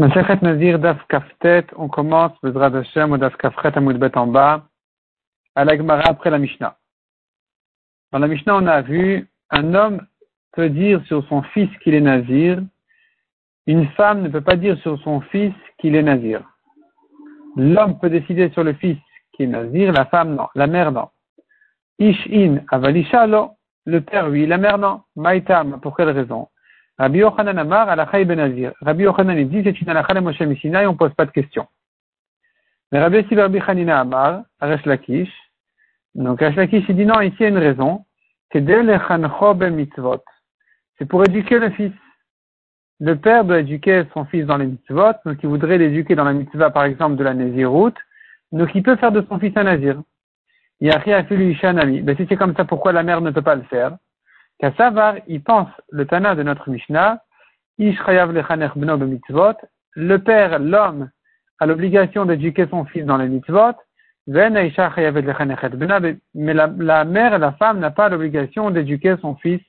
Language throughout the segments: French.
Nazir on commence Bezrat Hashem ou Daf Kafret après la Mishnah. Dans la Mishnah, on a vu un homme peut dire sur son fils qu'il est Nazir, une femme ne peut pas dire sur son fils qu'il est Nazir. L'homme peut décider sur le fils qui est Nazir, la femme non, la mère non. Ish-in avalisha le père oui, la mère non. Maïtam, pour quelle raison? Rabbi Yochanan Amar, Alachai Benazir. Rabbi Yochanan, il dit, c'est une alakha Moshe Mishina et on pose pas de questions. Mais Rabbi Sibarbi Chanina Amar, Aresh Lakish. Donc, Aresh Lakish, il dit non, ici il y a une raison. C'est ben mitzvot. C'est pour éduquer le fils. Le père doit éduquer son fils dans les mitzvot, donc il voudrait l'éduquer dans la mitzvah, par exemple, de la Néziroute, donc il peut faire de son fils un nazir. Yahya Filu Ishanami. Ben, si c'est comme ça, pourquoi la mère ne peut pas le faire? Kassavar, il pense, le Tana de notre Mishnah, le père, l'homme, a l'obligation d'éduquer son fils dans les mitzvot, mais la, mère, la femme n'a pas l'obligation d'éduquer son fils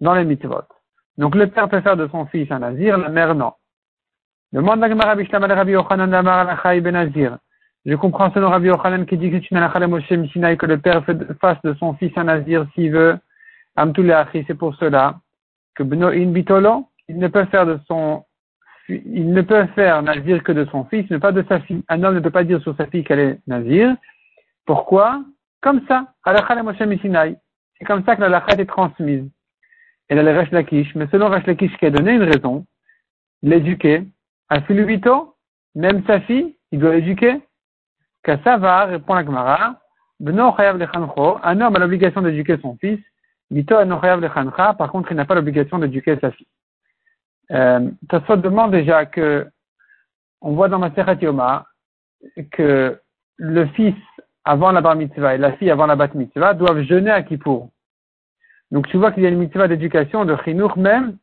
dans les mitzvot. Donc le père peut faire de son fils un nazir, la mère non. Demande la Rabbi Rabbi Yochanan ben Nazir. Je comprends selon Rabbi Yochanan qui dit que tu n'as que le père fasse de son fils un nazir s'il veut c'est pour cela que Beno in Bitolo, il ne peut faire de son, il ne peut faire nazir que de son fils, mais pas de sa fille. Un homme ne peut pas dire sur sa fille qu'elle est nazir. Pourquoi? Comme ça. C'est comme ça que la est transmise. Et là, le mais selon Resh Lakish qui a donné une raison, l'éduquer, à Philubito, même sa fille, il doit l'éduquer. va répond la Gemara, un homme a l'obligation d'éduquer son fils, par contre, il n'a pas l'obligation d'éduquer sa fille. Euh, se demande déjà que, on voit dans ma Yoma que le fils avant la bar mitzvah et la fille avant la bat mitzvah doivent jeûner à Kippour. Donc tu vois qu'il y a une mitzvah d'éducation, de chinour même,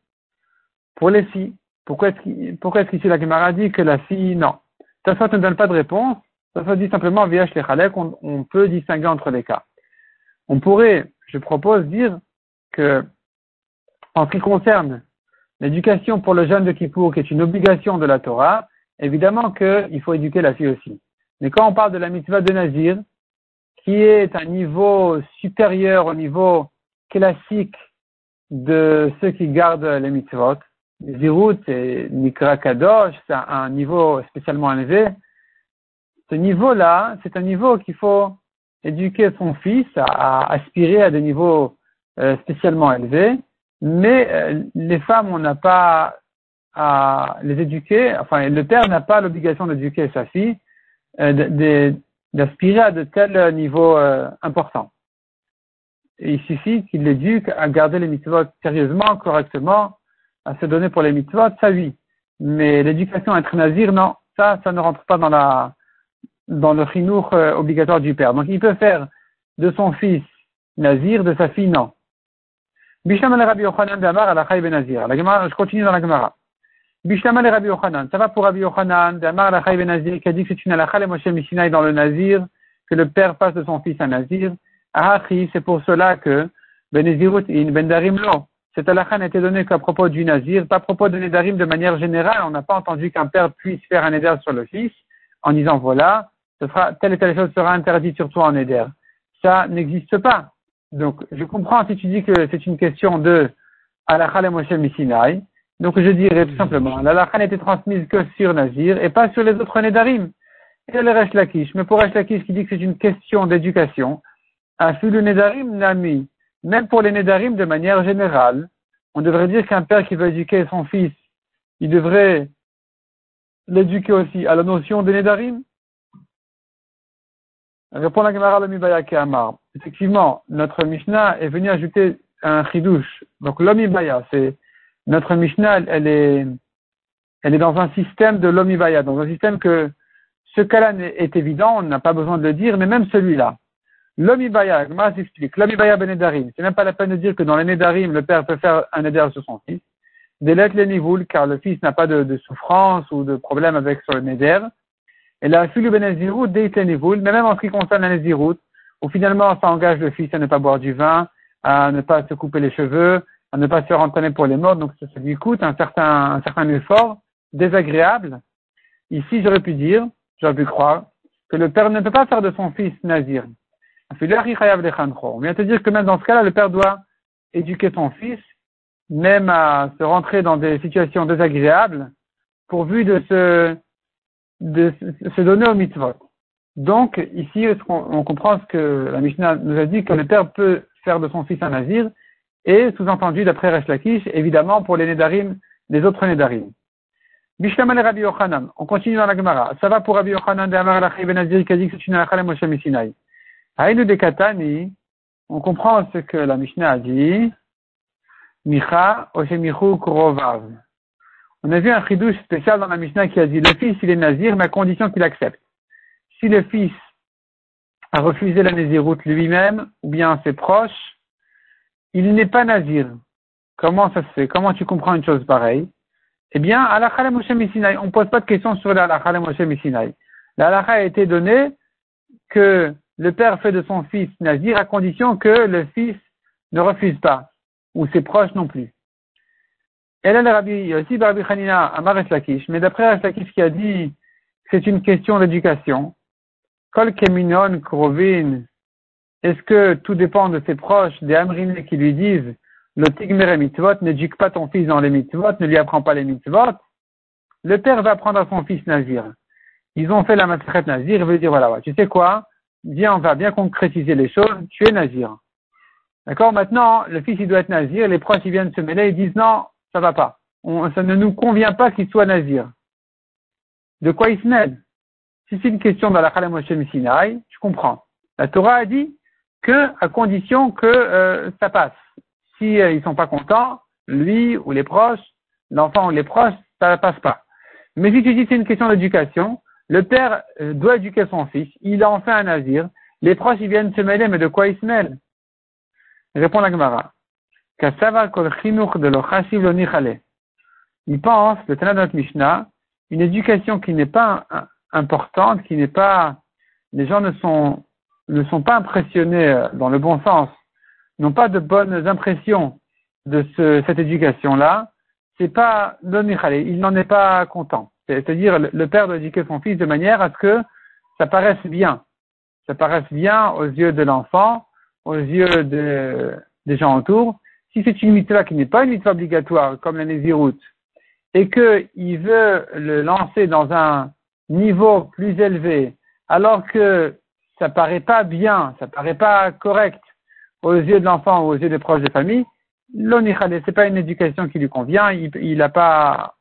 pour les filles. Pourquoi est-ce qu'ici la Gemara dit que la fille, non. Tassot ne donne pas de réponse. Tassot dit simplement, via les on, on peut distinguer entre les cas. On pourrait je propose dire que, en ce qui concerne l'éducation pour le jeune de Kippour, qui est une obligation de la Torah, évidemment qu'il faut éduquer la fille aussi. Mais quand on parle de la mitzvah de Nazir, qui est un niveau supérieur au niveau classique de ceux qui gardent les mitzvot, Zirut et Nikra Kadosh, c'est un niveau spécialement élevé. Ce niveau-là, c'est un niveau qu'il faut éduquer son fils à, aspirer à des niveaux euh, spécialement élevés, mais euh, les femmes, on n'a pas à les éduquer, enfin le père n'a pas l'obligation d'éduquer sa fille, euh, d'aspirer à de tels niveaux importants. il suffit qu'il l'éduque à garder les mitzvot sérieusement, correctement, à se donner pour les mitzvot, ça oui. Mais l'éducation à être nazir, non, ça, ça ne rentre pas dans la, dans le chinour euh, obligatoire du père. Donc il peut faire de son fils nazir, de sa fille non. Bishamal Rabbi Yochanan d'Amar la ben Nazir. Je continue dans la Gemara. Bishamal Rabbi Yochanan. Ça va pour Rabbi Yochanan d'Amar la ben Nazir qui a dit que c'est une alakha Moshe Mishinai dans le Nazir, que le père fasse de son fils un Nazir. Ahachi, c'est pour cela que Benezirut in Bendarim lo. Cette alakha n'a été donnée qu'à propos du Nazir, pas à propos de Nedarim de manière générale. On n'a pas entendu qu'un père puisse faire un Neder sur le fils en disant voilà, telle et telle chose sera interdite surtout en Éder. Ça n'existe pas. Donc, je comprends si tu dis que c'est une question de Alakha le Moshe Missinai. Donc, je dirais tout simplement, l'Alakha n'était transmise que sur Nazir et pas sur les autres Nedarim. Et le Resh Lakish. Mais pour Resh Lakish qui dit que c'est une question d'éducation, un le Nedarim Nami, même pour les Nedarim de manière générale, on devrait dire qu'un père qui veut éduquer son fils, il devrait l'éduquer aussi à la notion de Nedarim. Répond la Gemara l'Omibaya Amar. Effectivement, notre Mishnah est venu ajouter un chidouche. Donc l'Omibaya, c'est notre Mishnah, elle est, elle est dans un système de l'Omibaya, dans un système que ce cas-là est évident, on n'a pas besoin de le dire, mais même celui-là. L'Omibaya, Gemara s'explique. L'Omibaya ben Nedarim. C'est même pas la peine de dire que dans les Nedarim, le père peut faire un Neder sur son fils. Délet les nivouls, car le fils n'a pas de, de, souffrance ou de problème avec son Neder. Et la filu benazirut mais même en ce qui concerne la nazirut, où finalement ça engage le fils à ne pas boire du vin, à ne pas se couper les cheveux, à ne pas se faire entraîner pour les morts, donc ça, lui coûte un certain, un certain effort. désagréable, ici j'aurais pu dire, j'aurais pu croire, que le père ne peut pas faire de son fils nazir. On vient te dire que même dans ce cas-là, le père doit éduquer son fils, même à se rentrer dans des situations désagréables, pourvu de se, de se donner au mitzvot. Donc, ici, on comprend ce que la Mishnah nous a dit, que le père peut faire de son fils un nazir, et sous-entendu, d'après Resh évidemment, pour les Nedarim, les autres Nedarim. Bishlam Rabbi Yochanan. On continue dans la Gemara. Ça va pour Rabbi Yochanan de Amar Lachai Ben Azir c'est une Alachalem Moshe. Haïnu de Katani, on comprend ce que la Mishnah a dit. Micha Oshemichu Kurovav. On a vu un chidouche spécial dans la Mishnah qui a dit le fils il est nazir mais à condition qu'il accepte. Si le fils a refusé la naziroute lui-même ou bien ses proches, il n'est pas nazir. Comment ça se fait? Comment tu comprends une chose pareille? Eh bien, Alakha Moshe Misinaï, on ne pose pas de questions sur l'Alakha Moshe Misinaï. L'Alakha a été donnée que le père fait de son fils Nazir à condition que le fils ne refuse pas, ou ses proches non plus. Elle est Rabbi, aussi Rabbi Hanina Amar Lakish, mais d'après Lakish qui a dit c'est une question d'éducation. Kol Keminon Krovin, est-ce que tout dépend de ses proches, des Amriné qui lui disent le tigmere mitzvot, n'éduque pas ton fils dans les mitzvot, ne lui apprend pas les mitzvot. Le père va apprendre à son fils Nazir. Ils ont fait la maseret Nazir, il veut dire voilà, tu sais quoi, viens, on va bien concrétiser les choses, tu es Nazir. D'accord? Maintenant, le fils, il doit être Nazir, les proches, ils viennent se mêler, ils disent non, ça va pas. ça ne nous convient pas qu'il soit Nazir. De quoi il se mêle? Si c'est une question dans la Moshe Sinai, je comprends. La Torah a dit que, à condition que euh, ça passe. Si euh, ils sont pas contents, lui ou les proches, l'enfant ou les proches, ça ne passe pas. Mais si tu dis c'est une question d'éducation, le père euh, doit éduquer son fils, il a enfin un nazir, les proches ils viennent se mêler, mais de quoi ils se mêlent? Répond la Gemara. Il pense, le Tanakh de Mishnah, une éducation qui n'est pas importante, qui n'est pas, les gens ne sont, ne sont pas impressionnés euh, dans le bon sens n'ont pas de bonnes impressions de ce, cette éducation-là, c'est pas il n'en est pas content. C'est-à-dire, le père doit éduquer son fils de manière à ce que ça paraisse bien. Ça paraisse bien aux yeux de l'enfant, aux yeux de, des gens autour. Si c'est une mitzvah qui n'est pas une mitzvah obligatoire, comme la Néziroute, et qu'il veut le lancer dans un niveau plus élevé, alors que ça paraît pas bien, ça paraît pas correct, aux yeux de l'enfant ou aux yeux des proches de famille, l'onichale, c'est pas une éducation qui lui convient, il, il a pas,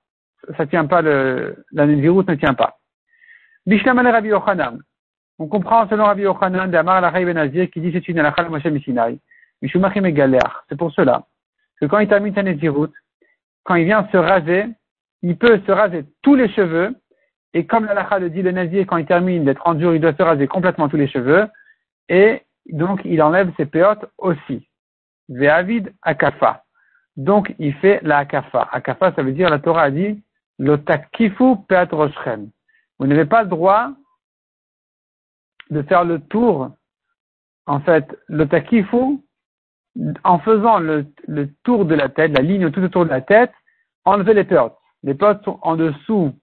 ça tient pas le, la ne tient pas. Rabbi Yochanan. On comprend selon Rabbi Yochanan d'Amar la Ben qui dit c'est une alachal Moshe Mishinai. C'est pour cela que quand il termine sa Nézirut, quand il vient se raser, il peut se raser tous les cheveux, et comme l'alakha le dit, le Nazir, quand il termine d'être en dur, il doit se raser complètement tous les cheveux, et donc il enlève ses péotes aussi. Ve'avid akafa. Donc il fait la akafa. Akafa, ça veut dire, la Torah a dit, l'otakifu peat roshrem. Vous n'avez pas le droit de faire le tour, en fait, l'otakifu, en faisant le, tour de la tête, la ligne tout autour de la tête, enlever les péotes. Les péotes sont en dessous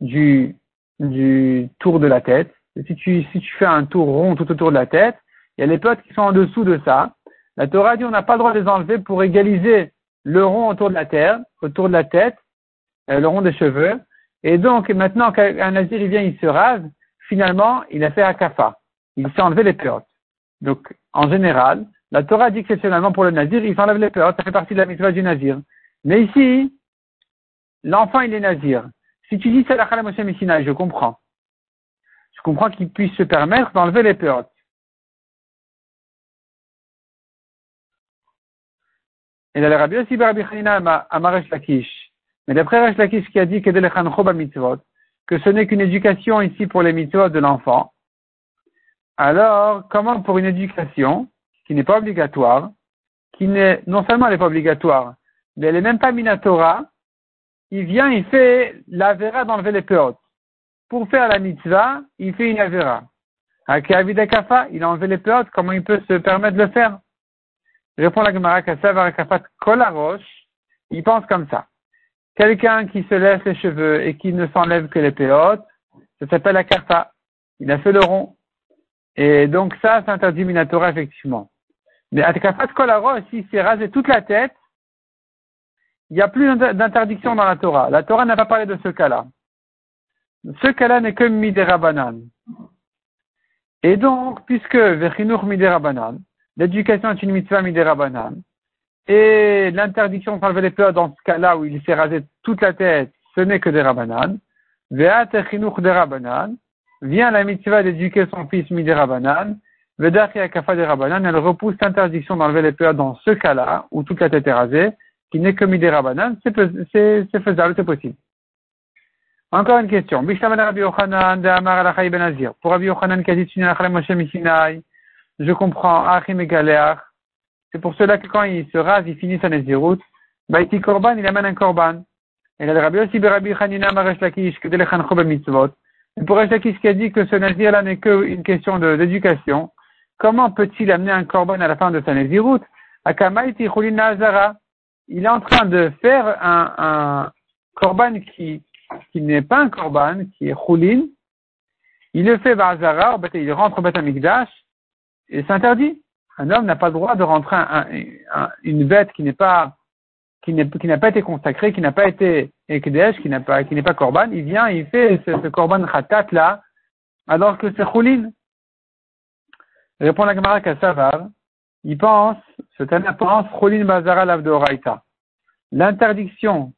du, du tour de la tête. si tu, si tu fais un tour rond tout autour de la tête, il y a les potes qui sont en dessous de ça. La Torah dit on n'a pas le droit de les enlever pour égaliser le rond autour de la terre, autour de la tête, euh, le rond des cheveux. Et donc, maintenant qu'un nazir il vient, il se rase, finalement, il a fait un kafa. Il s'est enlevé les péotes. Donc, en général, la Torah dit exceptionnellement pour le nazir, il s'enlève les péotes, ça fait partie de la mitzvah du nazir. Mais ici, l'enfant, il est nazir. Si tu dis la Moshe je comprends. Je comprends qu'il puisse se permettre d'enlever les péotes. Et a Rabbi aussi Rabbi Hanina Lakish. Mais d'après Maresh Lakish qui a dit que que ce n'est qu'une éducation ici pour les mitzvot de l'enfant, alors comment pour une éducation qui n'est pas obligatoire, qui n'est, non seulement elle n'est pas obligatoire, mais elle n'est même pas minatora, il vient, il fait la vera d'enlever les peotes. Pour faire la mitzvah, il fait une avera. Kafa, il a enlevé les peotes, comment il peut se permettre de le faire? Répond la Gemara Kassav Kolarosh, il pense comme ça. Quelqu'un qui se laisse les cheveux et qui ne s'enlève que les péotes, ça s'appelle la karta. Il a fait le rond. Et donc ça, c'est interdit minatora, effectivement. Mais Atkafat Kolaro, s'il s'est rasé toute la tête, il n'y a plus d'interdiction dans la Torah. La Torah n'a pas parlé de ce cas-là. Ce cas-là n'est que midera Et donc, puisque Vechinur midera l'éducation est une mitzvah midera et l'interdiction d'enlever les peurs dans ce cas-là où il s'est rasé toute la tête, ce n'est que des rabanan. Ve'at de vient la mitzvah d'éduquer son fils midera des rabanan, elle repousse l'interdiction d'enlever les peurs dans ce cas-là où toute la tête est rasée, qui n'est que midera banan, c'est faisable, c'est possible. Encore une question. Ben Pour Rabbi Yochanan je comprends, Achim c'est pour cela que quand il se rase, il finit sa Nézirut. Baïti Korban, il amène un Korban. Et a Rabbi aussi Rabbi Maresh Lakish, de mitzvot. Pour Lakish qui a dit que ce Nazir-là n'est qu'une question d'éducation, comment peut-il amener un Korban à la fin de sa Nézirut? Il est en train de faire un, Korban qui, qui n'est pas un Korban, qui est Chulin. Il le fait Bazara, il rentre au Beth et c'est interdit un homme n'a pas le droit de rentrer une bête qui n'est pas qui n'a pas été consacrée, qui n'a pas été ekdesh, qui n'a pas qui n'est pas korban, il vient, il fait ce, korban khatat là, alors que c'est choulin. Répond la Gemara Kassavar, il pense, ce Tana pense choulin bazara lavdoraita. L'interdiction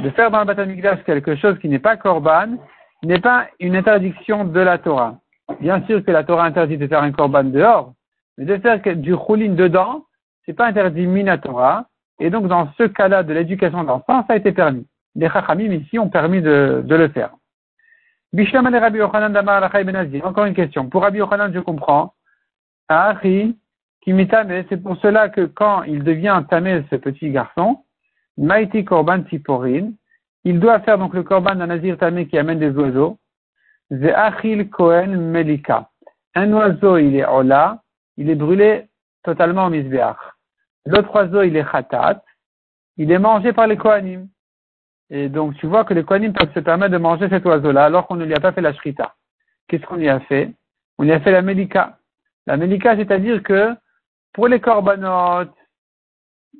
de faire dans le Batamikdash quelque chose qui n'est pas korban n'est pas une interdiction de la Torah. Bien sûr que la Torah interdit de faire un korban dehors, mais de faire du choulin dedans, c'est pas interdit minatora. Et donc, dans ce cas-là de l'éducation d'enfants, ça a été permis. Les chachamim ici ont permis de, de le faire. Rabbi Damar ben Encore une question. Pour Rabbi Yochanan, je comprends. C'est pour cela que quand il devient tamé, ce petit garçon, Maïti Korban Tiporin, il doit faire donc le Korban d'un Nazir tamé qui amène des oiseaux. Achil Kohen Melika. Un oiseau, il est Ola, il est brûlé totalement au misbéach. L'autre oiseau, il est khatat, il est mangé par les kohanim. Et donc, tu vois que les kohanim peuvent se permettre de manger cet oiseau-là alors qu'on ne lui a pas fait la shrita. Qu'est-ce qu'on lui a fait? On lui a fait la melika. La melika, c'est-à-dire que pour les korbanot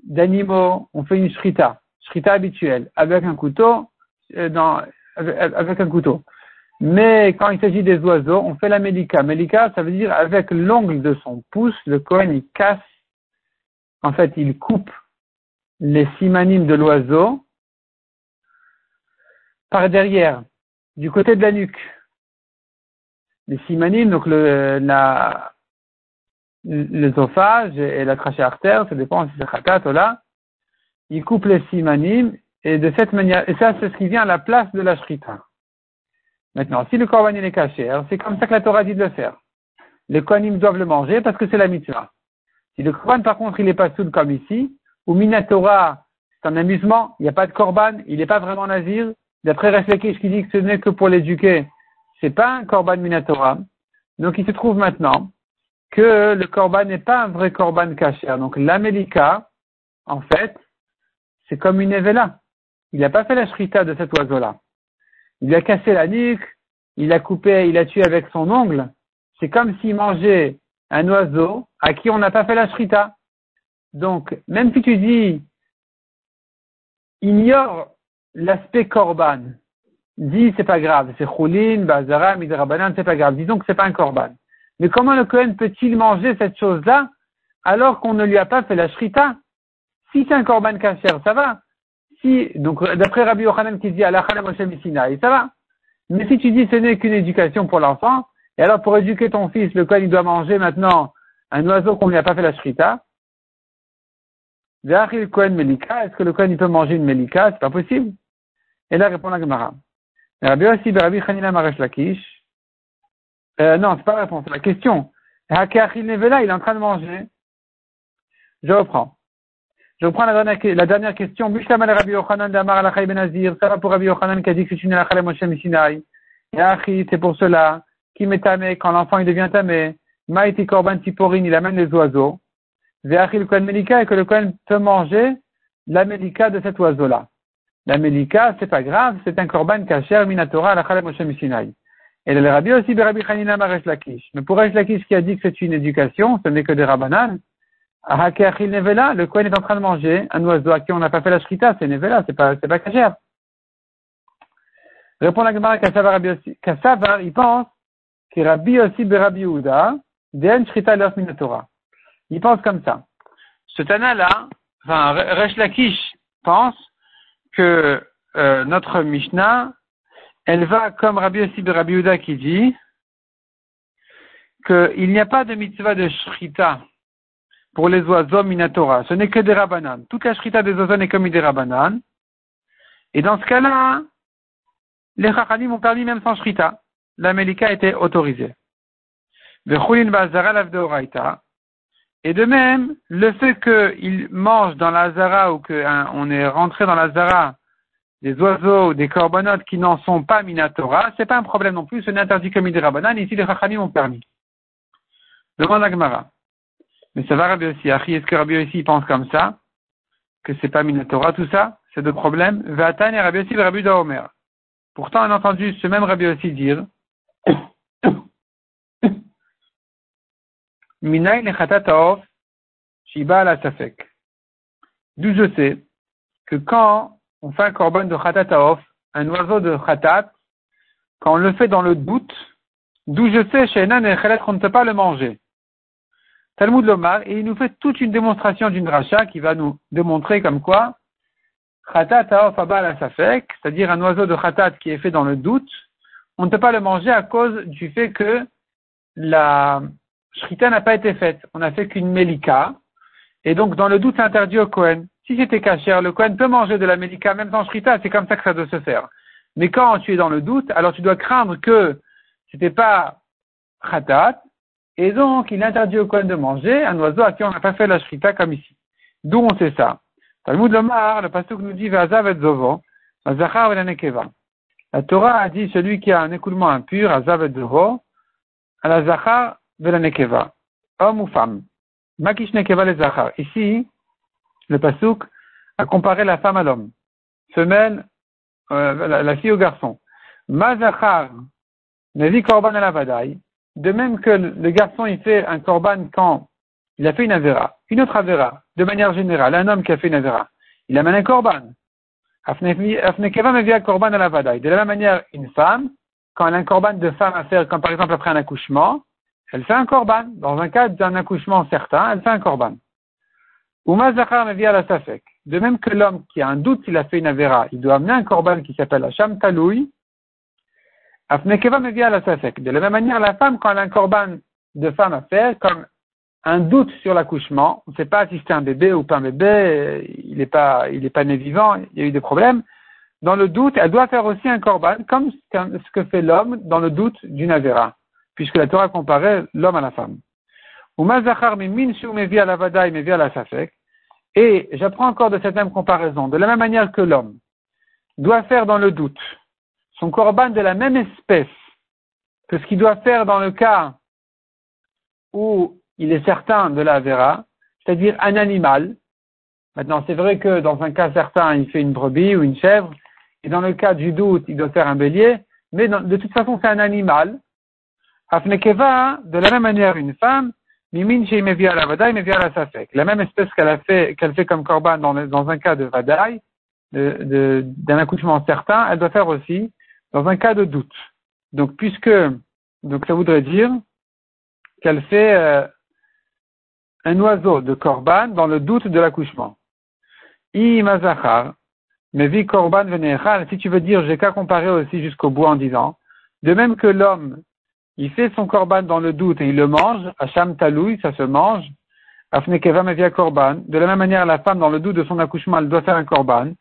d'animaux, on fait une shrita, shrita habituelle, avec un couteau, euh. Mais quand il s'agit des oiseaux, on fait la mélika. Mélika, ça veut dire avec l'ongle de son pouce, le Kohen, il casse, en fait, il coupe les simanimes de l'oiseau par derrière, du côté de la nuque. Les simanimes, donc le, la, l'œsophage et la trachée artère, ça dépend si c'est khatat ou là, il coupe les simanimes et de cette manière, et ça c'est ce qui vient à la place de la shrita. Maintenant, si le korban est caché, c'est comme ça que la Torah dit de le faire. Les kohanim doivent le manger parce que c'est la mitzvah. Si le korban, par contre, il n'est pas soud comme ici, ou minatora, c'est un amusement, il n'y a pas de korban, il n'est pas vraiment nazir, d'après Reflekish qui dit que ce n'est que pour l'éduquer, c'est pas un korban minatora. Donc il se trouve maintenant que le korban n'est pas un vrai korban caché. Donc l'amélika, en fait, c'est comme une évela. Il n'a pas fait la shrita de cet oiseau-là il a cassé la nuque, il a coupé, il a tué avec son ongle. C'est comme s'il mangeait un oiseau à qui on n'a pas fait la shrita. Donc, même si tu dis, ignore l'aspect korban, dis c'est pas grave, c'est choulin, bazara, midrabanan, c'est pas grave, disons que c'est pas un korban. Mais comment le Kohen peut-il manger cette chose-là alors qu'on ne lui a pas fait la shrita? Si c'est un korban kasher, ça va si, donc d'après Rabbi Yochanan qui dit Allah et ça va. Mais si tu dis ce n'est qu'une éducation pour l'enfant, et alors pour éduquer ton fils, le il doit manger maintenant un oiseau qu'on lui a pas fait la shrita, est-ce que le Kohen il peut manger une melika? C'est pas possible. Et là répond la Gemara. Rabbi Rabbi Maresh Lakish. Euh, non, c'est pas la réponse, c'est la question. il est en train de manger. Je reprends. Je reprends la dernière, la dernière question. Bishlam al Rabbi Yochanan d'Amar al ben Azir. Ça va pour Rabbi Yochanan qui a dit que c'est une al Moshe Mishinai. Et Achi, c'est pour cela. Qui m'est tamé quand l'enfant il devient tamé. Maïti Korban Tiporin, il amène les oiseaux. Ve'achi le Kohen Melika et que le Kohen peut manger la Melika de cet oiseau-là. La Melika, c'est pas grave, c'est un korban kacher minatora la chalem Moshe Sinai. Et le Rabbi aussi, Rabbi Hanina Maresh Lakish. Mais pour Resh Lakish qui a dit que c'est une éducation, ce n'est que des rabanan, Nevela, le Kohen est en train de manger un oiseau à qui on n'a pas fait la shrita, c'est Nevela, c'est pas, c'est pas kacher. Répond la Gemara Kassavar Rabbi aussi. Kassavar, il pense que Rabbi aussi Rabbi Uda, Den Shrita Los Minatora. Il pense comme ça. Ce Tana-là, enfin, Resh Lakish pense que euh, notre Mishnah, elle va comme Rabbi Yossi Rabbi Uda qui dit qu'il n'y a pas de mitzvah de shrita pour les oiseaux minatora. Ce n'est que des rabanan. Toute la shrita des oiseaux n'est comme des rabanan. Et dans ce cas-là, les chachanim ont permis même sans shrita. La melika était autorisée. Et de même, le fait qu'il mange dans la zara ou qu'on est rentré dans la zara des oiseaux des corbanotes qui n'en sont pas minatora, c'est pas un problème non plus, ce n'est interdit que midirabanan, ici les rachamim ont permis. Demande à Gemara. Mais ça va Rabbi aussi, est-ce que Rabbi aussi pense comme ça, que c'est pas minatora tout ça, c'est deux problèmes? Vatan et Rabbi aussi, Rabbi Omer. Pourtant, on a entendu ce même Rabbi aussi dire, Minaï Shiba la Safek. D'où je sais que quand on fait un korban de Khatataof, un oiseau de Khatat, quand on le fait dans le doute, d'où je sais chez Enan et Khalet qu'on ne peut pas le manger. Talmud Lomar, et il nous fait toute une démonstration d'une rachat qui va nous démontrer comme quoi Khatat la Safek, c'est-à-dire un oiseau de Khatat qui est fait dans le doute, on ne peut pas le manger à cause du fait que la, Shrita n'a pas été faite. On n'a fait qu'une Melika. Et donc, dans le doute, interdit au Kohen. Si c'était caché, le Kohen peut manger de la Melika, même sans Shrita, c'est comme ça que ça doit se faire. Mais quand tu es dans le doute, alors tu dois craindre que c'était pas Khatat, et donc il interdit au Kohen de manger un oiseau à qui on n'a pas fait la Shrita comme ici. D'où on sait ça Talmud Lomar, le pasteur nous dit Vazav et La Torah a dit celui qui a un écoulement impur, Azav et Zovo, à la Zachar de la nekeva, homme ou femme. Makish nekeva les zachar. Ici, le pasuk a comparé la femme à l'homme, femelle, euh, la, fille au garçon. Ma zachar nevi korban à la. De même que le garçon il fait un korban quand il a fait une avera, une autre avera, de manière générale, un homme qui a fait une avera, il amène un korban. Korban à. De la même manière, une femme, quand elle a un korban de femme à faire, comme par exemple après un accouchement, elle fait un korban. Dans un cas d'un accouchement certain, elle fait un korban. Uma Zachar la Safek. De même que l'homme qui a un doute s'il a fait une avéra, il doit amener un korban qui s'appelle Hacham Taloui. De la même manière, la femme, quand elle a un korban de femme à faire, comme un doute sur l'accouchement, on ne sait pas si c'est un bébé ou pas un bébé, il n'est pas, né vivant, il y a eu des problèmes. Dans le doute, elle doit faire aussi un korban, comme ce que fait l'homme dans le doute d'une avéra puisque la Torah comparait l'homme à la femme. Et j'apprends encore de cette même comparaison, de la même manière que l'homme doit faire dans le doute son korban de la même espèce que ce qu'il doit faire dans le cas où il est certain de la vera, c'est-à-dire un animal. Maintenant, c'est vrai que dans un cas certain, il fait une brebis ou une chèvre, et dans le cas du doute, il doit faire un bélier, mais de toute façon, c'est un animal, Afnekeva, de la même manière, une femme, Mimin à la Vadaï, à la Safek. La même espèce qu'elle a fait, qu'elle fait comme Korban dans, un cas de Vadaï, d'un accouchement certain, elle doit faire aussi dans un cas de doute. Donc, puisque, donc ça voudrait dire qu'elle fait euh, un oiseau de Korban dans le doute de l'accouchement. Imazachar, mais vi Korban venechal, si tu veux dire, j'ai qu'à comparer aussi jusqu'au bout en disant, de même que l'homme il fait son korban dans le doute et il le mange, Hacham Taloui, ça se mange, Afnekeva Mevia korban. De la même manière, la femme, dans le doute de son accouchement, elle doit faire un korban.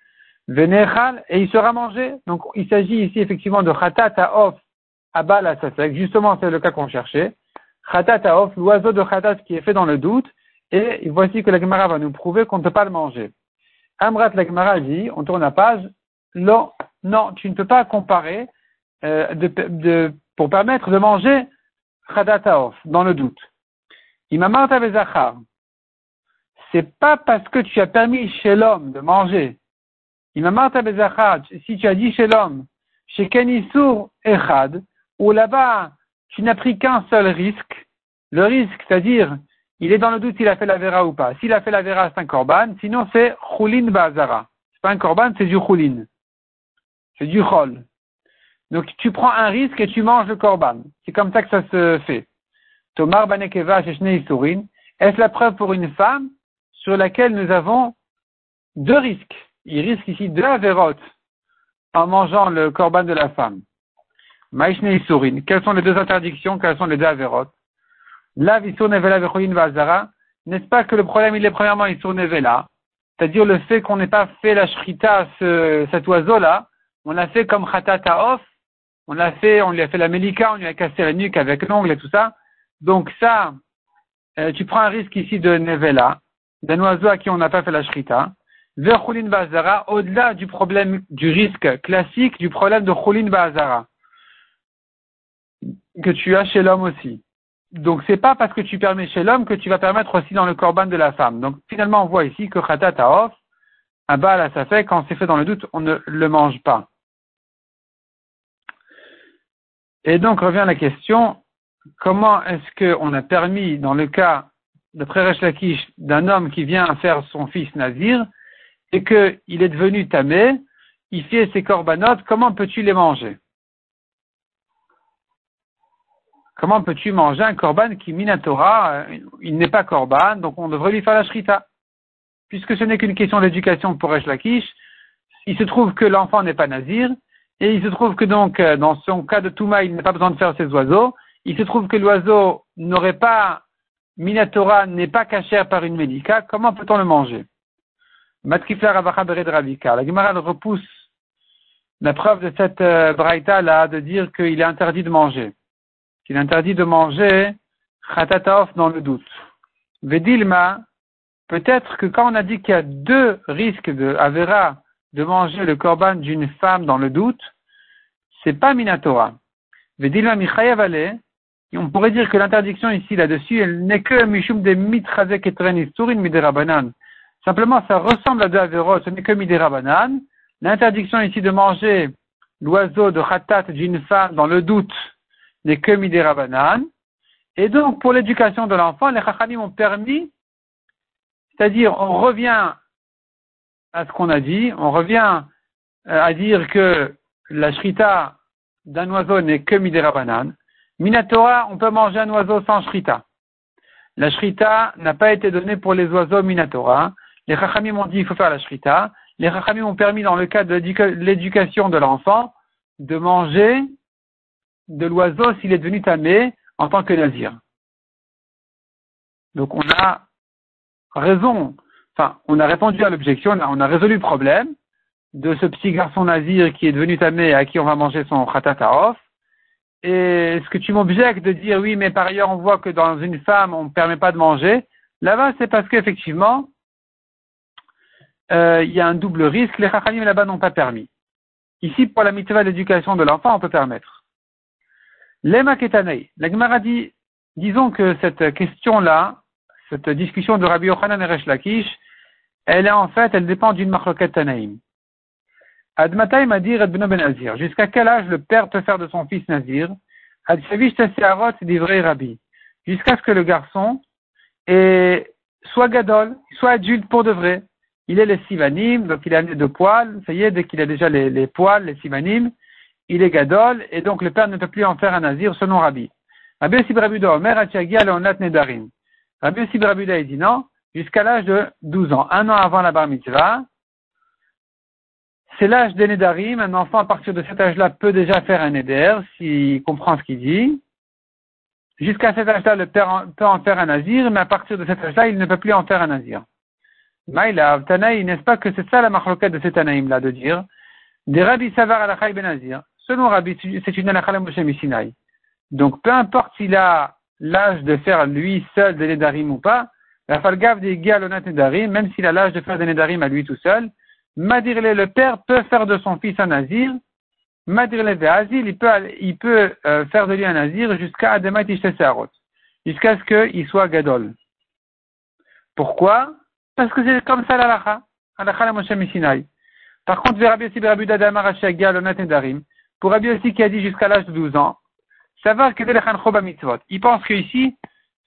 Venechal, et il sera mangé. Donc, il s'agit ici effectivement de Khatat Aof Abal Sasek. Justement, c'est le cas qu'on cherchait. Khatat Aof, l'oiseau de Khatat qui est fait dans le doute. Et voici que la Gemara va nous prouver qu'on ne peut pas le manger. Amrat la Gemara dit, on tourne la page, non, non, tu ne peux pas comparer euh, de, de pour permettre de manger Khadataof, dans le doute. Imamarta Bezachar. C'est pas parce que tu as permis chez l'homme de manger Si tu as dit chez l'homme, chez Kenisur Echad, où là-bas, tu n'as pris qu'un seul risque, le risque, c'est-à-dire, il est dans le doute s'il a fait la vera ou pas. S'il a fait la vera, c'est un korban, sinon c'est chulin bazara. C'est pas un korban, c'est du chulin. C'est du chol. Donc tu prends un risque et tu manges le korban. C'est comme ça que ça se fait. Tomar banekeva Est-ce la preuve pour une femme sur laquelle nous avons deux risques? Il risque ici deux avérotes en mangeant le korban de la femme. Maïshne Quelles sont les deux interdictions? Quelles sont les deux avérotes? La nevela vazara. N'est-ce pas que le problème, il est premièrement isur nevela? C'est-à-dire le fait qu'on n'ait pas fait la shrita, ce, cet oiseau-là, on l'a fait comme khatata off, on l'a fait, on lui a fait la melika, on lui a cassé la nuque avec l'ongle et tout ça. Donc ça, euh, tu prends un risque ici de nevela, d'un oiseau à qui on n'a pas fait la shrita. Verchulin Bazara, au-delà du problème, du risque classique, du problème de Chulin Bazara, que tu as chez l'homme aussi. Donc c'est pas parce que tu permets chez l'homme que tu vas permettre aussi dans le corban de la femme. Donc finalement on voit ici que Khatat Taof, un bal à sa fait, quand c'est fait dans le doute, on ne le mange pas. Et donc revient la question, comment est-ce qu'on a permis, dans le cas de Préresh Lakish, d'un homme qui vient faire son fils Nazir, et qu'il est devenu tamé, il fait ses corbanotes, comment peux-tu les manger? Comment peux-tu manger un corban qui minatora Il n'est pas corban, donc on devrait lui faire la shrita? Puisque ce n'est qu'une question d'éducation pour Resh Lakish, il se trouve que l'enfant n'est pas nazir, et il se trouve que donc, euh, dans son cas de Touma, il n'a pas besoin de faire ses oiseaux. Il se trouve que l'oiseau n'aurait pas, Minatora n'est pas cachère par une médica. Comment peut-on le manger? Matkifla Ravika. La Gemara repousse la preuve de cette euh, braïta là de dire qu'il est interdit de manger qu'il interdit de manger khatataof dans le doute. Vedilma, peut-être que quand on a dit qu'il y a deux risques de Avera de manger le korban d'une femme dans le doute, c'est pas Minatora. Michayavale, on pourrait dire que l'interdiction ici là-dessus, elle n'est que Mishum de Mitrazek et Turin Miderabanan. Simplement, ça ressemble à deux Averot, ce n'est que Miderabanan. L'interdiction ici de manger l'oiseau de Khatat d'une femme dans le doute, n'est que Midé Et donc, pour l'éducation de l'enfant, les Chachamim ont permis, c'est-à-dire, on revient à ce qu'on a dit, on revient euh, à dire que la shrita d'un oiseau n'est que Midé Minatora, on peut manger un oiseau sans shrita. La shrita n'a pas été donnée pour les oiseaux Minatora. Les Chachamim ont dit il faut faire la shrita. Les Chachamim ont permis, dans le cadre de l'éducation de l'enfant, de manger de l'oiseau s'il est devenu tamé en tant que nazir. Donc on a raison, enfin on a répondu à l'objection, on a, résolu le problème de ce petit garçon nazir qui est devenu tamé et à qui on va manger son khatatarof. Et ce que tu m'objectes de dire oui, mais par ailleurs on voit que dans une femme on ne permet pas de manger, là-bas c'est parce qu'effectivement euh, il y a un double risque, les chachamim là-bas n'ont pas permis. Ici, pour la mitzvah d'éducation de l'enfant, on peut permettre. Lema Ketanei. La Gemara dit, disons que cette question-là, cette discussion de Rabbi Yochanan et Resh Lakish, elle est en fait, elle dépend d'une marloquette Tanaïm. Admatai m'a dit Ben. Jusqu'à quel âge le père peut faire de son fils Nazir? Vrais Rabbi. Jusqu'à ce que le garçon soit gadol, soit adulte pour de vrai. Il est les sivanim, donc il a de poils. Ça y est, dès qu'il a déjà les, poils, les sivanim, il est gadol, et donc le père ne peut plus en faire un nazir selon Rabbi. Rabbi Yossi Brabuda Omer Achiagia Leonat Nedarim. Rabbi Yossi Brabuda dit non, jusqu'à l'âge de 12 ans, un an avant la bar mitzvah, c'est l'âge des Nedarim. Un enfant à partir de cet âge-là peut déjà faire un Neder, s'il comprend ce qu'il dit. Jusqu'à cet âge-là, le père peut en faire un nazir, mais à partir de cet âge-là, il ne peut plus en faire un nazir. Maïla, Tanaï, n'est-ce pas que c'est ça la marloquette de cet Tanaïm-là, de dire, des Rabbi Savar Ben Nazir, Selon Rabbi, c'est une halakha Moshe. Donc, peu importe s'il a l'âge de faire lui seul des Nedarim ou pas, la falgav des Galonat Nedarim, même s'il a l'âge de faire des Nedarim à lui tout seul, Madirle, le père, peut faire de son fils un nazir. Madirle de Azil, il peut, il peut euh, faire de lui un nazir jusqu'à Ademat Ishtesarot. Jusqu'à ce qu'il soit Gadol. Pourquoi? Parce que c'est comme ça l'halakha. Halakha la Moshe Mishinai. Par contre, Rabbi aussi Rabbi Dadamar Nedarim, pour Rabbi aussi qui a dit jusqu'à l'âge de 12 ans, savoir que le mitzvot. Il pense qu'ici,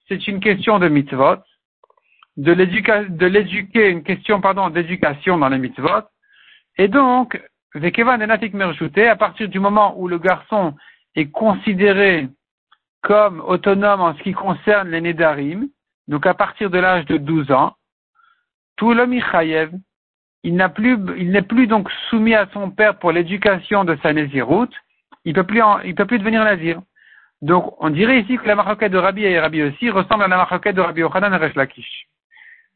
c'est une question de mitzvot, de l'éduquer, une question, pardon, d'éducation dans les mitzvot. Et donc, Vekevan Enatik Mershute, à partir du moment où le garçon est considéré comme autonome en ce qui concerne les Nedarim, donc à partir de l'âge de 12 ans, tout l'homme il n'a plus, il n'est plus donc soumis à son père pour l'éducation de sa Néziroute, il peut plus, il peut plus devenir nazir. Donc, on dirait ici que la marquette de Rabbi et Rabbi aussi ressemble à la marquette de Rabbi Yochanan et Resh Lakish.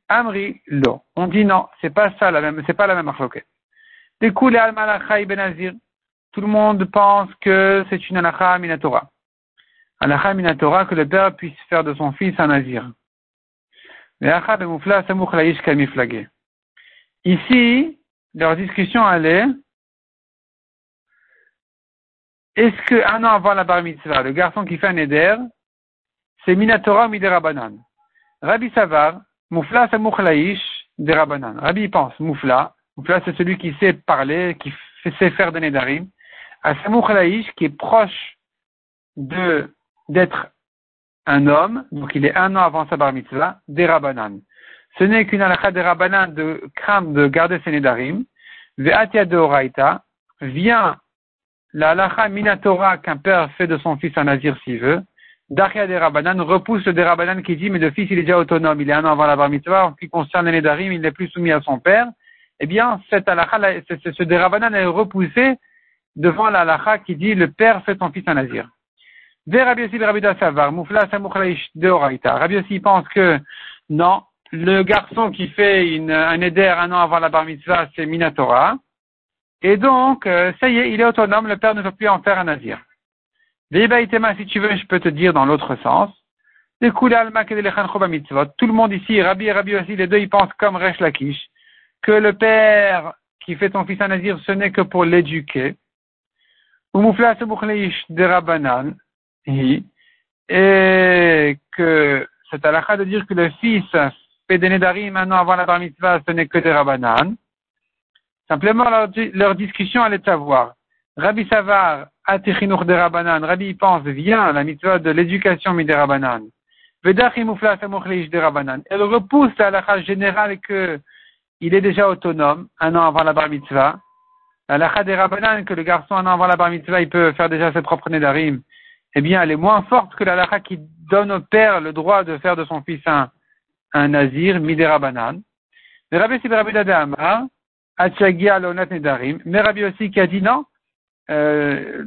Amri, lo. On dit non, c'est pas ça la même, c'est pas la même marquette. Découle al malachai benazir. Tout le monde pense que c'est une alacha minatora. Alacha minatora que le père puisse faire de son fils un nazir. Ici, leur discussion allait est-ce qu'un an avant la bar mitzvah, le garçon qui fait un éder, c'est Minatora ou Miderabanan Rabbi Savar, Moufla Samouchlaïch Derabanan. Rabbi pense, Moufla, Moufla c'est celui qui sait parler, qui sait faire des Nedarim. À Samouchlaïch, qui est proche d'être un homme, donc il est un an avant sa bar mitzvah, Derabanan. Ce n'est qu'une alakha Derabanan de crainte de garder ses Nedarim. Ve'atia de Oraita vient la halacha minatora qu'un père fait de son fils un nazir s'il veut, Daria des Rabanan repousse le des qui dit, mais le fils il est déjà autonome, il est un an avant la bar mitzvah, en ce qui concerne les Nedarim, il n'est plus soumis à son père. Eh bien, cette halakha, ce des est repoussé devant la qui dit, le père fait son fils un nazir. Rabbi Yossi, Rabbi pense que, non, le garçon qui fait un éder un an avant la bar mitzvah, c'est Minatora. Et donc, euh, ça y est, il est autonome, le père ne peut plus en faire un nazir. Si tu veux, je peux te dire dans l'autre sens. Tout le monde ici, Rabbi et Rabbi aussi, les deux, ils pensent comme Resh Lakish, que le père qui fait son fils un nazir, ce n'est que pour l'éduquer. et que c'est à la de dire que le fils fait des nedarim maintenant avant la bar mitzvah, ce n'est que des Rabbanan. Simplement, leur, discussion allait savoir. Rabbi Savar, Atichinur de Rabbanan. Rabbi pense, vient la mitzvah de l'éducation de Rabbanan. de Rabbanan. Elle repousse la halakha générale que il est déjà autonome, un an avant la bar mitzvah. La halakha Rabbanan, que le garçon un an avant la bar mitzvah, il peut faire déjà ses propres nedarim. Eh bien, elle est moins forte que la halakha qui donne au père le droit de faire de son fils un, un nazir, mi de Rabbanan. Mais Rabbi Sibir Rabbi Amar, mais Rabbi aussi qui a dit non, euh,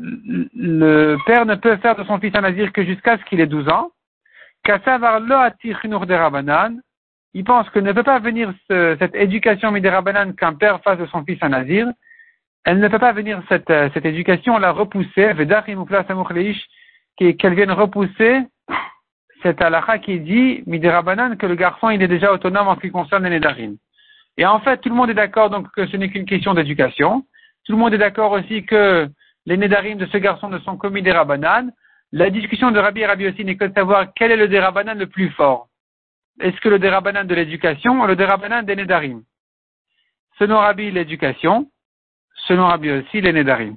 le père ne peut faire de son fils un nazir que jusqu'à ce qu'il ait 12 ans. Il pense que ne peut pas venir cette éducation midérabanan qu'un père fasse de son fils un nazir. Elle ne peut pas venir cette, euh, cette éducation, on l'a repoussée, qu'elle vienne repousser cette halakha qui dit midérabanan que le garçon il est déjà autonome en ce qui concerne les nedarim. Et en fait, tout le monde est d'accord donc que ce n'est qu'une question d'éducation. Tout le monde est d'accord aussi que les nédarim de ce garçon ne sont commis des rabananes. La discussion de Rabbi et Rabbi aussi n'est que de savoir quel est le dérabanan le plus fort. Est-ce que le dérabanan de l'éducation ou le dérabanan des nédarim Selon Rabbi, l'éducation. Selon Rabbi aussi, les nédarim.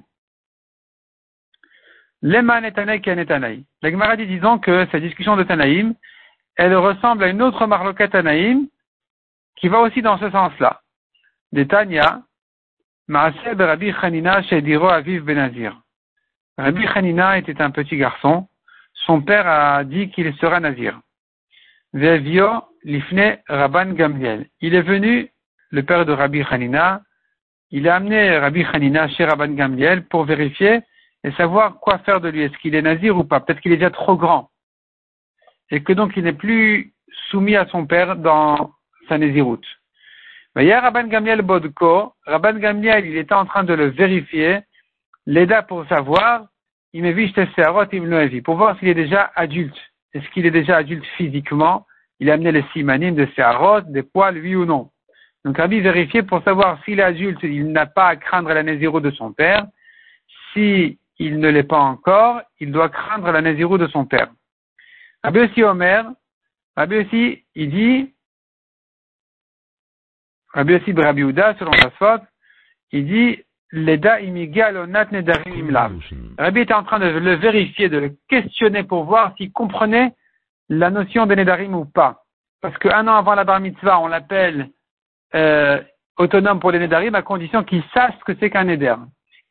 Lema Netanaï Netanaï. La Gemara dit disons que cette discussion de Tanaïm, elle ressemble à une autre marloquette Tanaïm qui va aussi dans ce sens-là. De Tanya, Rabbi Chanina Shediro Aviv Benazir. Rabbi Chanina était un petit garçon. Son père a dit qu'il sera nazir. Vevio Lifne Rabban Gamliel. Il est venu, le père de Rabbi Chanina, il a amené Rabbi Chanina chez Rabban Gamliel pour vérifier et savoir quoi faire de lui. Est-ce qu'il est nazir ou pas? Peut-être qu'il est déjà trop grand. Et que donc il n'est plus soumis à son père dans sa nésiroute. Hier, Rabban Gamliel Bodko, Rabban Gamliel, il était en train de le vérifier, l'aida pour savoir, il me vit il pour voir s'il est déjà adulte. Est-ce qu'il est déjà adulte physiquement? Il a amené les simanim de Seharot, des poils, oui ou non? Donc, Rabbi vérifier pour savoir s'il est adulte, il n'a pas à craindre la néziro de son père. Si il ne l'est pas encore, il doit craindre la néziro de son père. Rabbi aussi Omer, Rabbi aussi, il dit, Rabbi aussi Rabbi selon la faute, il dit, Leda imigalonat nedarim imlam. Rabbi était en train de le vérifier, de le questionner pour voir s'il comprenait la notion de nedarim ou pas. Parce qu'un an avant la bar mitzvah, on l'appelle euh, autonome pour les nedarim à condition qu'il sache ce que c'est qu'un neder.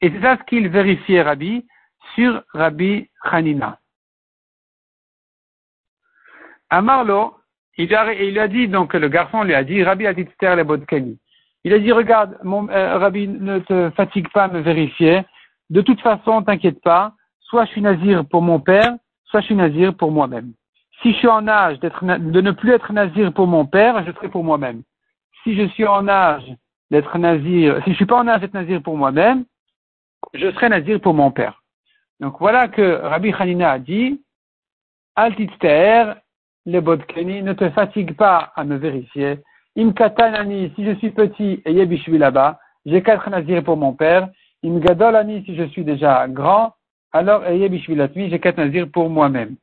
Et c'est ça ce qu'il vérifiait Rabbi sur Rabbi Hanina. Amarlo, il, a, il a dit, donc le garçon lui a dit, Rabbi a dit le bodkani. Il a dit, regarde, mon, euh, Rabbi, ne te fatigue pas à me vérifier. De toute façon, t'inquiète pas. Soit je suis nazir pour mon père, soit je suis nazir pour moi-même. Si je suis en âge de ne plus être nazir pour mon père, je serai pour moi-même. Si je suis en âge d'être nazir, si je suis pas en âge d'être nazir pour moi-même, je serai nazir pour mon père. Donc voilà que Rabbi Hanina a dit, Altitster, le bodkeni, ne te fatigue pas à me vérifier. Imkatanani, si je suis petit et yebishvi là-bas, j'ai quatre nazirs pour mon père. Imgadolani, si je suis déjà grand, alors yebishvi latmi, j'ai quatre nazirs pour moi-même.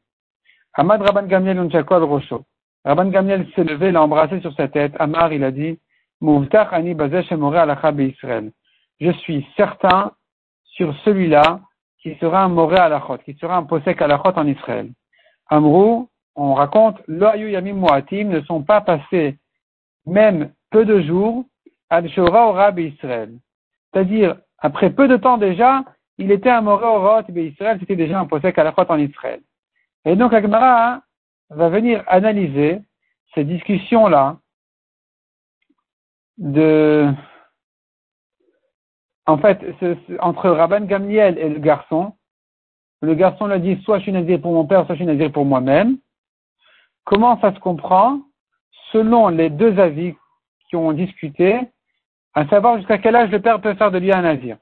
Ahmad Rabban Gamliel Unchakol Rocho. Rabban Gamliel s'est levé, l'a embrassé sur sa tête. Amar, il a dit, Mouvtach ani Israël. Je suis certain sur celui-là qui sera un moré alachot, qui sera un posek alachot en Israël. Amrou, on raconte, l'oayu yamim moatim ne sont pas passés même peu de jours, al shora ora Israël. C'est-à-dire, après peu de temps déjà, il était un moré ora Israël, c'était déjà un posek alachot en Israël. Et donc, Agmara va venir analyser ces discussions-là en fait, entre Rabban Gamliel et le garçon, le garçon lui dit soit je suis nazir pour mon père, soit je suis nazir pour moi-même. Comment ça se comprend Selon les deux avis qui ont discuté, à savoir jusqu'à quel âge le père peut faire de lui un nazir.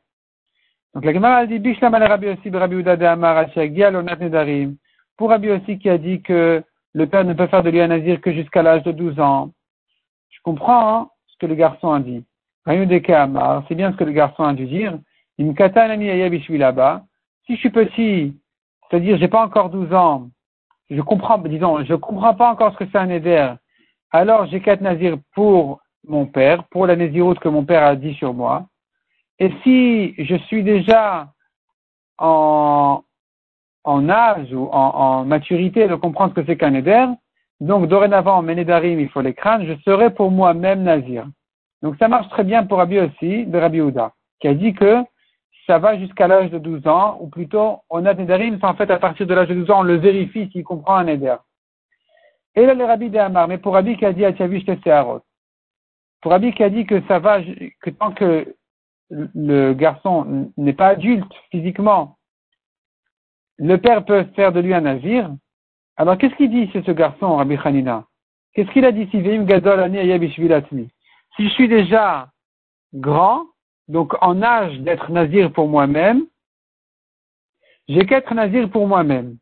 Donc la Gemara dit Bishlam al Rabbi aussi Rabbi de Amar Nedarim pour Rabbi aussi qui a dit que le père ne peut faire de lui un nazir que jusqu'à l'âge de 12 ans. Je comprends hein, ce que le garçon a dit. C'est bien ce que le garçon a dû dire. Si je suis petit, c'est-à-dire j'ai pas encore 12 ans, je comprends, disons, je comprends pas encore ce que c'est un éder. Alors j'ai quatre nazirs pour mon père, pour la naziroute que mon père a dit sur moi. Et si je suis déjà en, âge ou en, maturité de comprendre ce que c'est qu'un éder, donc dorénavant, mes nédarim, il faut les craindre, je serai pour moi-même nazir. Donc ça marche très bien pour Rabbi aussi, de Rabbi Ouda, qui a dit que ça va jusqu'à l'âge de 12 ans, ou plutôt, on a Nedarim, en fait à partir de l'âge de 12 ans, on le vérifie s'il comprend un Neder. Et là, le Rabbi de Hamar, mais pour Rabbi qui a dit Atiavish Tesseharot, pour Rabbi qui a dit que ça va, que tant que le garçon n'est pas adulte physiquement, le père peut faire de lui un navire. Alors, qu'est-ce qu'il dit, c'est ce garçon, Rabbi Hanina? Qu'est-ce qu'il a dit, Si je suis déjà grand, donc en âge d'être nazir pour moi-même, j'ai qu'être nazir pour moi-même.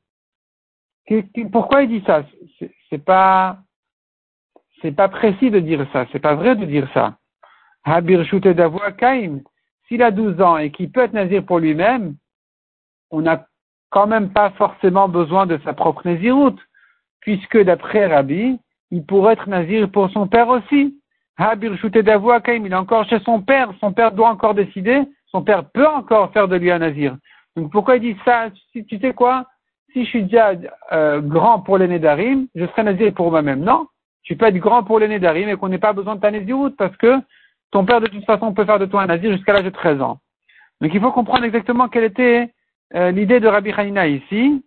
Pourquoi il dit ça? C'est pas, c'est pas précis de dire ça, c'est pas vrai de dire ça. Habir Kaim, s'il a 12 ans et qu'il peut être nazir pour lui-même, on n'a quand même pas forcément besoin de sa propre naziroute, puisque d'après Rabbi, il pourrait être nazir pour son père aussi. Habir Kaim, il est encore chez son père, son père doit encore décider, son père peut encore faire de lui un nazir. Donc pourquoi il dit ça? Si, Tu sais quoi? Si je suis déjà euh, grand pour les Nédarim, je serai nazir pour moi-même. Non, tu peux être grand pour les Nédarim et qu'on n'ait pas besoin de ta naziroute parce que ton père de toute façon peut faire de toi un nazir jusqu'à l'âge de 13 ans. Donc il faut comprendre exactement quelle était euh, l'idée de Rabbi Hanina ici.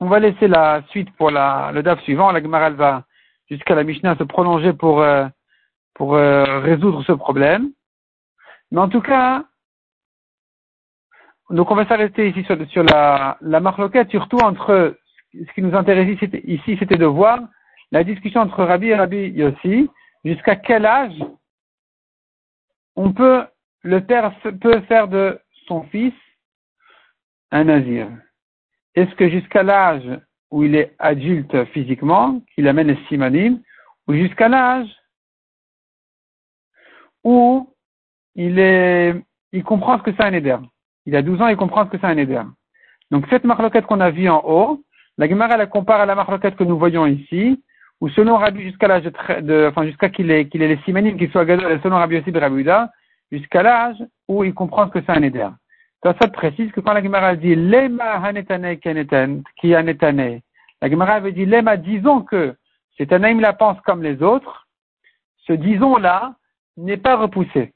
On va laisser la suite pour la, le DAF suivant. La Gemara va jusqu'à la Mishnah se prolonger pour, euh, pour euh, résoudre ce problème. Mais en tout cas, donc on va s'arrêter ici sur, la, la marloquette, surtout entre ce qui nous intéresse ici, c'était de voir la discussion entre Rabbi et Rabbi Yossi, jusqu'à quel âge on peut, le père peut faire de son fils un nazir. Est-ce que jusqu'à l'âge où il est adulte physiquement, qu'il amène les simanim, ou jusqu'à l'âge où il est, il comprend ce que c'est un éder. Il a 12 ans, il comprend ce que c'est un éder. Donc cette marloquette qu'on a vue en haut, la Gemara la compare à la marloquette que nous voyons ici, où selon Rabbi jusqu'à l'âge de, enfin jusqu'à qu'il ait, les simanim, qu'il soit selon Rabbi aussi de Rabbi jusqu'à l'âge où il comprend que c'est un éder. Ça précise que quand la Gemara dit Lema hanetane qui anetane, la Gemara avait dit Lema, disons que cet anaïm la pense comme les autres, ce disons-là n'est pas repoussé.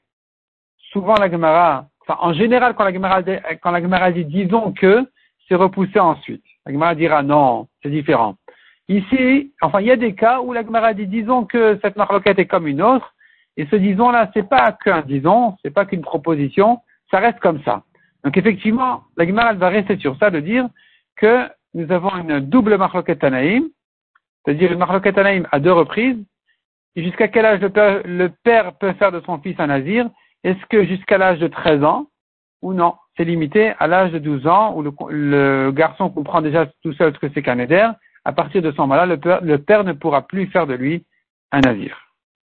Souvent la Gemara, enfin en général quand la Gemara, quand la Gemara dit disons que, c'est repoussé ensuite. La Gemara dira non, c'est différent. Ici, enfin il y a des cas où la Gemara dit disons que cette marloquette est comme une autre, et ce disons-là, c'est pas qu'un disons, c'est pas qu'une proposition, ça reste comme ça. Donc effectivement, la Gemara va rester sur ça, de dire que nous avons une double anaïm, c'est-à-dire une anaïm à deux reprises, jusqu'à quel âge le père, peut faire de son fils un nazir? Est-ce que jusqu'à l'âge de 13 ans ou non? C'est limité à l'âge de 12 ans où le, garçon comprend déjà tout seul ce que c'est qu'un éder. À partir de ce moment-là, le père ne pourra plus faire de lui un nazir.